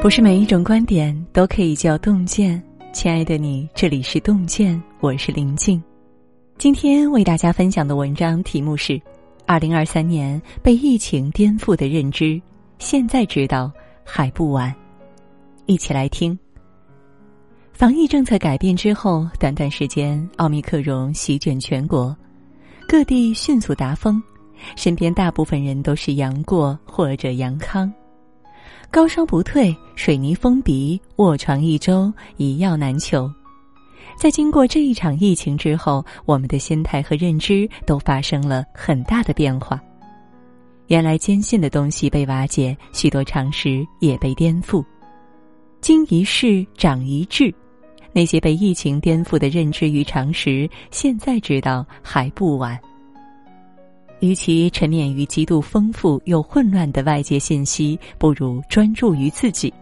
不是每一种观点都可以叫洞见。亲爱的你，这里是洞见，我是林静。今天为大家分享的文章题目是《二零二三年被疫情颠覆的认知》，现在知道还不晚。一起来听。防疫政策改变之后，短短时间，奥密克戎席卷全国，各地迅速达峰，身边大部分人都是阳过或者阳康。高烧不退，水泥封鼻，卧床一周，一药难求。在经过这一场疫情之后，我们的心态和认知都发生了很大的变化。原来坚信的东西被瓦解，许多常识也被颠覆。经一事长一智，那些被疫情颠覆的认知与常识，现在知道还不晚。与其沉湎于极度丰富又混乱的外界信息，不如专注于自己。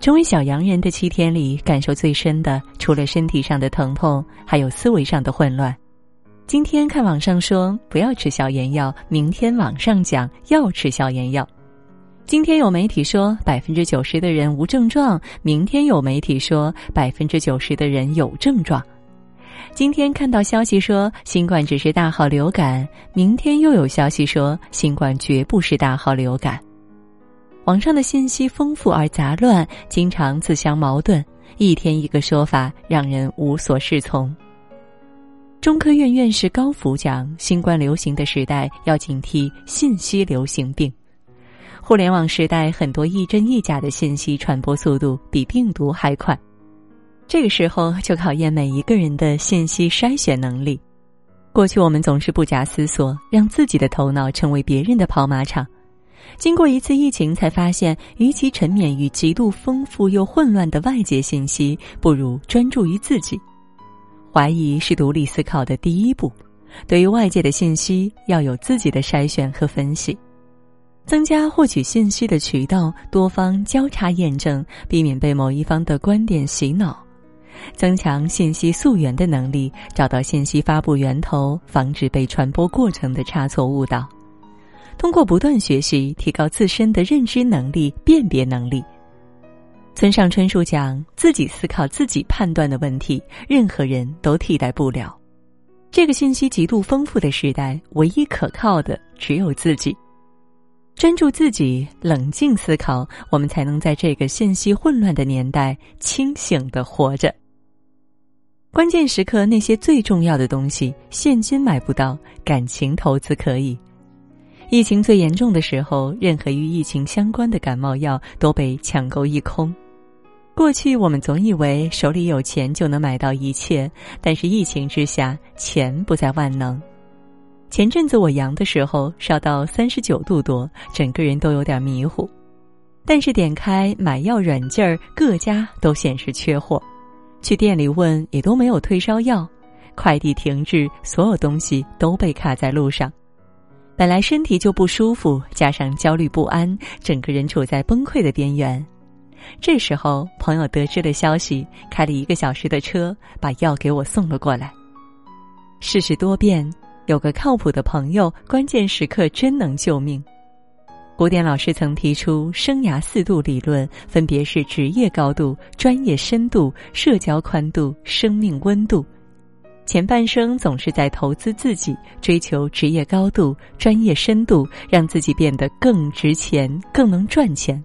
成为小洋人的七天里，感受最深的，除了身体上的疼痛，还有思维上的混乱。今天看网上说不要吃消炎药，明天网上讲要吃消炎药。今天有媒体说百分之九十的人无症状，明天有媒体说百分之九十的人有症状。今天看到消息说新冠只是大号流感，明天又有消息说新冠绝不是大号流感。网上的信息丰富而杂乱，经常自相矛盾，一天一个说法，让人无所适从。中科院院士高福讲，新冠流行的时代要警惕信息流行病。互联网时代，很多一真一假的信息传播速度比病毒还快。这个时候就考验每一个人的信息筛选能力。过去我们总是不假思索，让自己的头脑成为别人的跑马场。经过一次疫情，才发现，与其沉湎于极度丰富又混乱的外界信息，不如专注于自己。怀疑是独立思考的第一步。对于外界的信息，要有自己的筛选和分析，增加获取信息的渠道，多方交叉验证，避免被某一方的观点洗脑。增强信息溯源的能力，找到信息发布源头，防止被传播过程的差错误导。通过不断学习，提高自身的认知能力、辨别能力。村上春树讲：“自己思考、自己判断的问题，任何人都替代不了。”这个信息极度丰富的时代，唯一可靠的只有自己。专注自己，冷静思考，我们才能在这个信息混乱的年代清醒的活着。关键时刻，那些最重要的东西，现金买不到，感情投资可以。疫情最严重的时候，任何与疫情相关的感冒药都被抢购一空。过去我们总以为手里有钱就能买到一切，但是疫情之下，钱不再万能。前阵子我阳的时候，烧到三十九度多，整个人都有点迷糊。但是点开买药软件儿，各家都显示缺货。去店里问也都没有退烧药，快递停滞，所有东西都被卡在路上。本来身体就不舒服，加上焦虑不安，整个人处在崩溃的边缘。这时候，朋友得知了消息，开了一个小时的车，把药给我送了过来。世事多变，有个靠谱的朋友，关键时刻真能救命。古典老师曾提出生涯四度理论，分别是职业高度、专业深度、社交宽度、生命温度。前半生总是在投资自己，追求职业高度、专业深度，让自己变得更值钱、更能赚钱。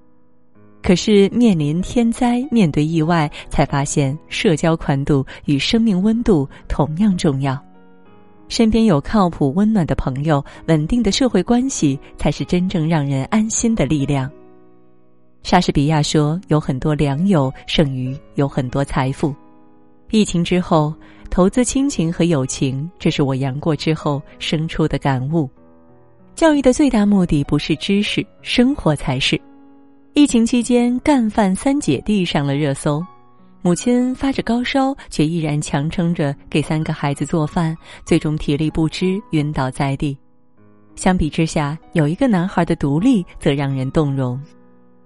可是面临天灾、面对意外，才发现社交宽度与生命温度同样重要。身边有靠谱温暖的朋友，稳定的社会关系，才是真正让人安心的力量。莎士比亚说：“有很多良友，胜于有很多财富。”疫情之后，投资亲情和友情，这是我阳过之后生出的感悟。教育的最大目的不是知识，生活才是。疫情期间，干饭三姐弟上了热搜。母亲发着高烧，却依然强撑着给三个孩子做饭，最终体力不支晕倒在地。相比之下，有一个男孩的独立则让人动容。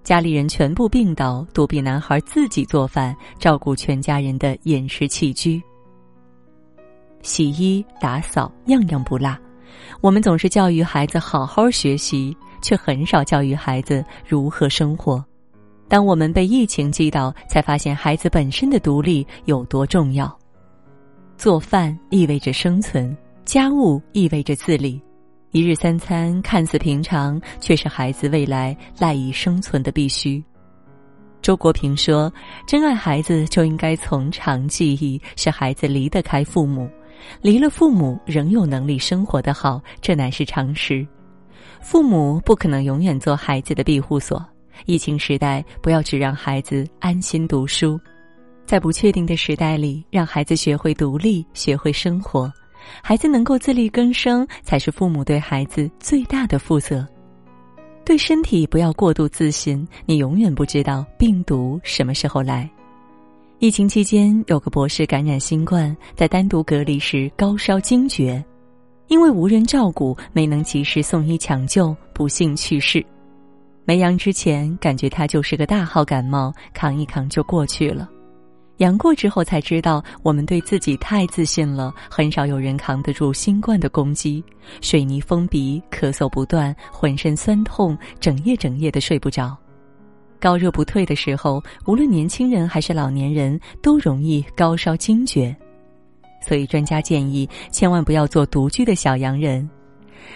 家里人全部病倒，独臂男孩自己做饭，照顾全家人的饮食起居，洗衣打扫样样不落。我们总是教育孩子好好学习，却很少教育孩子如何生活。当我们被疫情击倒，才发现孩子本身的独立有多重要。做饭意味着生存，家务意味着自理，一日三餐看似平常，却是孩子未来赖以生存的必须。周国平说：“真爱孩子就应该从长计议，使孩子离得开父母，离了父母仍有能力生活的好，这乃是常识。父母不可能永远做孩子的庇护所。疫情时代，不要只让孩子安心读书。”在不确定的时代里，让孩子学会独立，学会生活。孩子能够自力更生，才是父母对孩子最大的负责。对身体不要过度自信，你永远不知道病毒什么时候来。疫情期间，有个博士感染新冠，在单独隔离时高烧惊厥，因为无人照顾，没能及时送医抢救，不幸去世。没阳之前，感觉他就是个大号感冒，扛一扛就过去了。阳过之后才知道，我们对自己太自信了。很少有人扛得住新冠的攻击，水泥封鼻，咳嗽不断，浑身酸痛，整夜整夜的睡不着。高热不退的时候，无论年轻人还是老年人，都容易高烧惊厥。所以专家建议，千万不要做独居的小洋人。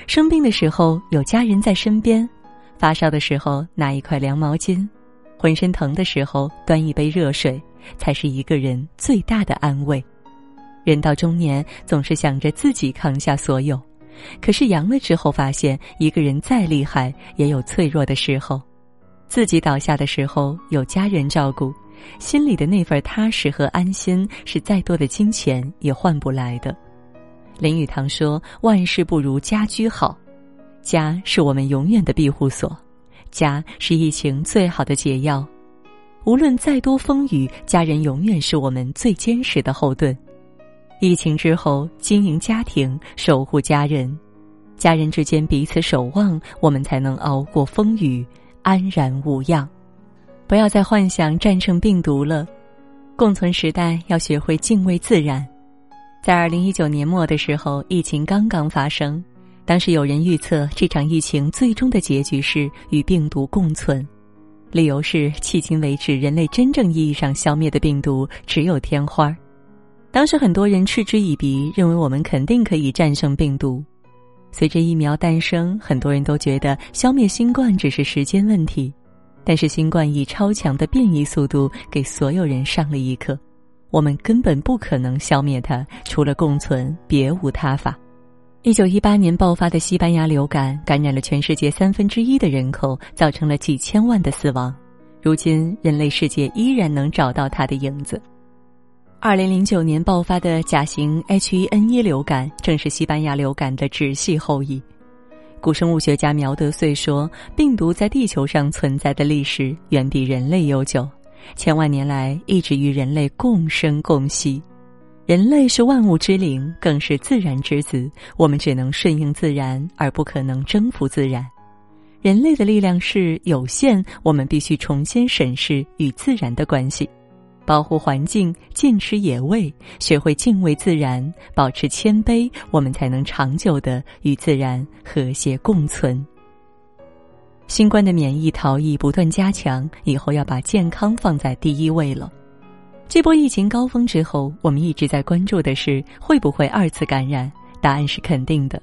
生病的时候有家人在身边，发烧的时候拿一块凉毛巾，浑身疼的时候端一杯热水。才是一个人最大的安慰。人到中年，总是想着自己扛下所有，可是阳了之后，发现一个人再厉害，也有脆弱的时候。自己倒下的时候，有家人照顾，心里的那份踏实和安心，是再多的金钱也换不来的。林语堂说：“万事不如家居好，家是我们永远的庇护所，家是疫情最好的解药。”无论再多风雨，家人永远是我们最坚实的后盾。疫情之后，经营家庭，守护家人，家人之间彼此守望，我们才能熬过风雨，安然无恙。不要再幻想战胜病毒了，共存时代要学会敬畏自然。在二零一九年末的时候，疫情刚刚发生，当时有人预测这场疫情最终的结局是与病毒共存。理由是，迄今为止，人类真正意义上消灭的病毒只有天花。当时很多人嗤之以鼻，认为我们肯定可以战胜病毒。随着疫苗诞生，很多人都觉得消灭新冠只是时间问题。但是新冠以超强的变异速度给所有人上了一课：我们根本不可能消灭它，除了共存，别无他法。一九一八年爆发的西班牙流感感染了全世界三分之一的人口，造成了几千万的死亡。如今，人类世界依然能找到它的影子。二零零九年爆发的甲型 H1N1 流感，正是西班牙流感的直系后裔。古生物学家苗德穗说：“病毒在地球上存在的历史远比人类悠久，千万年来一直与人类共生共息。”人类是万物之灵，更是自然之子。我们只能顺应自然，而不可能征服自然。人类的力量是有限，我们必须重新审视与自然的关系，保护环境，禁吃野味，学会敬畏自然，保持谦卑，我们才能长久的与自然和谐共存。新冠的免疫逃逸不断加强，以后要把健康放在第一位了。这波疫情高峰之后，我们一直在关注的是会不会二次感染？答案是肯定的。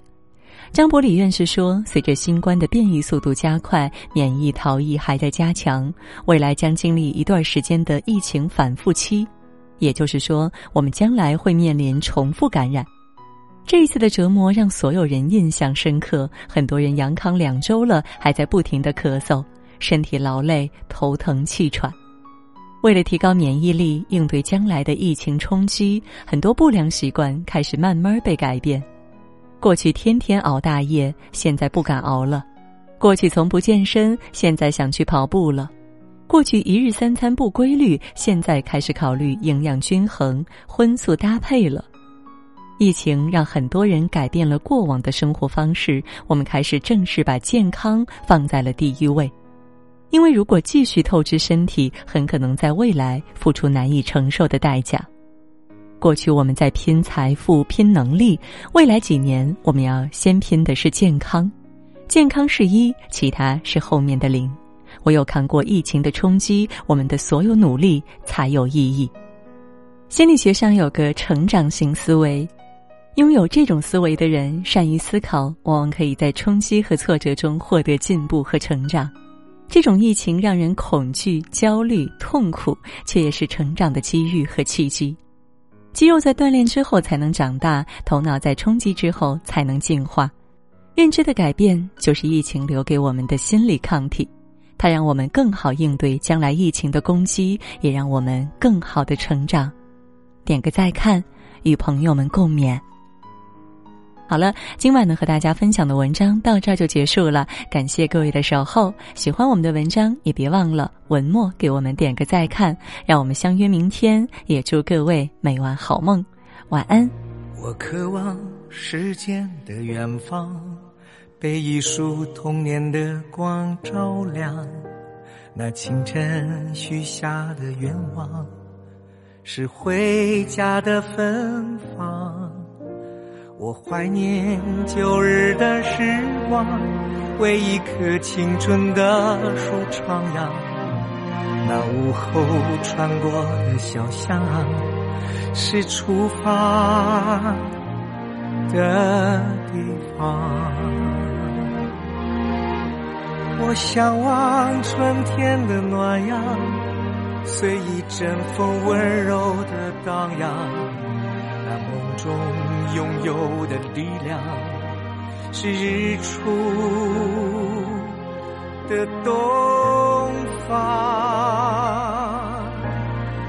张伯礼院士说，随着新冠的变异速度加快，免疫逃逸还在加强，未来将经历一段时间的疫情反复期，也就是说，我们将来会面临重复感染。这一次的折磨让所有人印象深刻，很多人阳康两周了，还在不停的咳嗽，身体劳累、头疼、气喘。为了提高免疫力，应对将来的疫情冲击，很多不良习惯开始慢慢被改变。过去天天熬大夜，现在不敢熬了；过去从不健身，现在想去跑步了；过去一日三餐不规律，现在开始考虑营养均衡、荤素搭配了。疫情让很多人改变了过往的生活方式，我们开始正式把健康放在了第一位。因为如果继续透支身体，很可能在未来付出难以承受的代价。过去我们在拼财富、拼能力，未来几年我们要先拼的是健康。健康是一，其他是后面的零。唯有扛过疫情的冲击，我们的所有努力才有意义。心理学上有个成长型思维，拥有这种思维的人善于思考，往往可以在冲击和挫折中获得进步和成长。这种疫情让人恐惧、焦虑、痛苦，却也是成长的机遇和契机。肌肉在锻炼之后才能长大，头脑在冲击之后才能进化。认知的改变就是疫情留给我们的心理抗体，它让我们更好应对将来疫情的攻击，也让我们更好的成长。点个再看，与朋友们共勉。好了，今晚呢和大家分享的文章到这儿就结束了，感谢各位的守候。喜欢我们的文章，也别忘了文末给我们点个再看，让我们相约明天。也祝各位每晚好梦，晚安。我渴望时间的远方，被一束童年的光照亮。那清晨许下的愿望，是回家的芬芳。我怀念旧日的时光，为一棵青春的树徜徉。那午后穿过的小巷，是出发的地方。我向往春天的暖阳，随一阵风温柔的荡漾。那梦中拥有的力量，是日出的东方，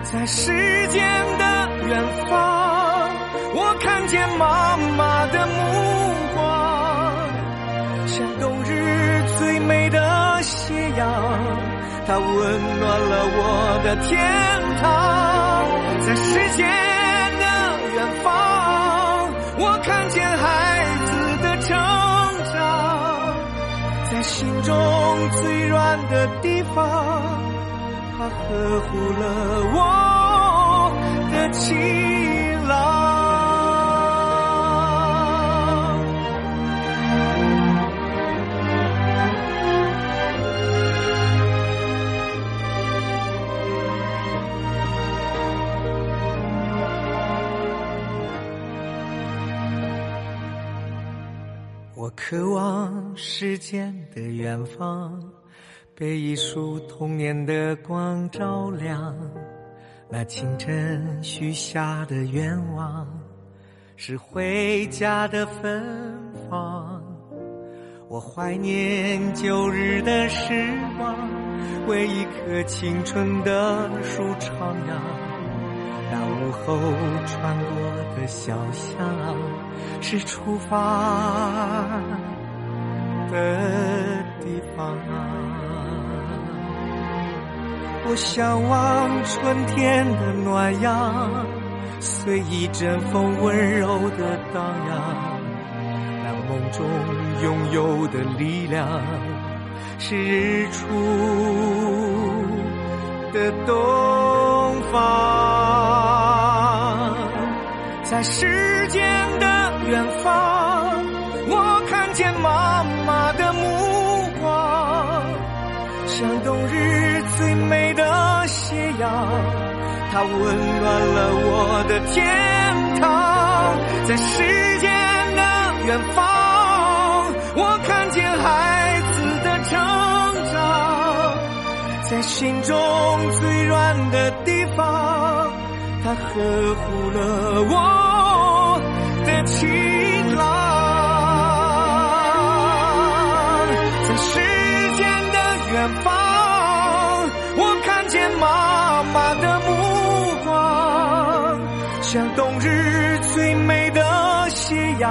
在时间的远方，我看见妈妈的目光，像冬日最美的斜阳，它温暖了我的天堂，在时间。见孩子的成长，在心中最软的地方，他呵护了我的情我渴望时间的远方，被一束童年的光照亮。那清晨许下的愿望，是回家的芬芳。我怀念旧日的时光，为一棵青春的树徜徉。那午后穿过的小巷，是出发的地方。我向往春天的暖阳，随一阵风温柔的荡漾。那梦中拥有的力量，是日出的东方。在时间的远方，我看见妈妈的目光，像冬日最美的斜阳，它温暖了我的天堂。在时间的远方，我看见孩子的成长，在心中最软的地方。他呵护了我的晴朗，在时间的远方，我看见妈妈的目光，像冬日最美的斜阳，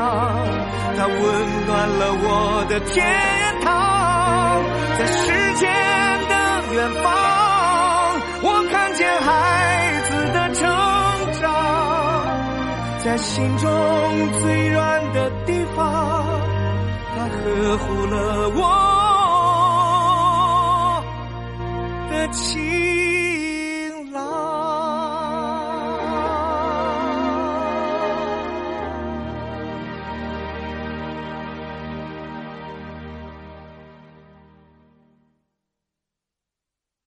它温暖了我的天堂。在时间的远方，在心中最软的地方，他呵护了我的情。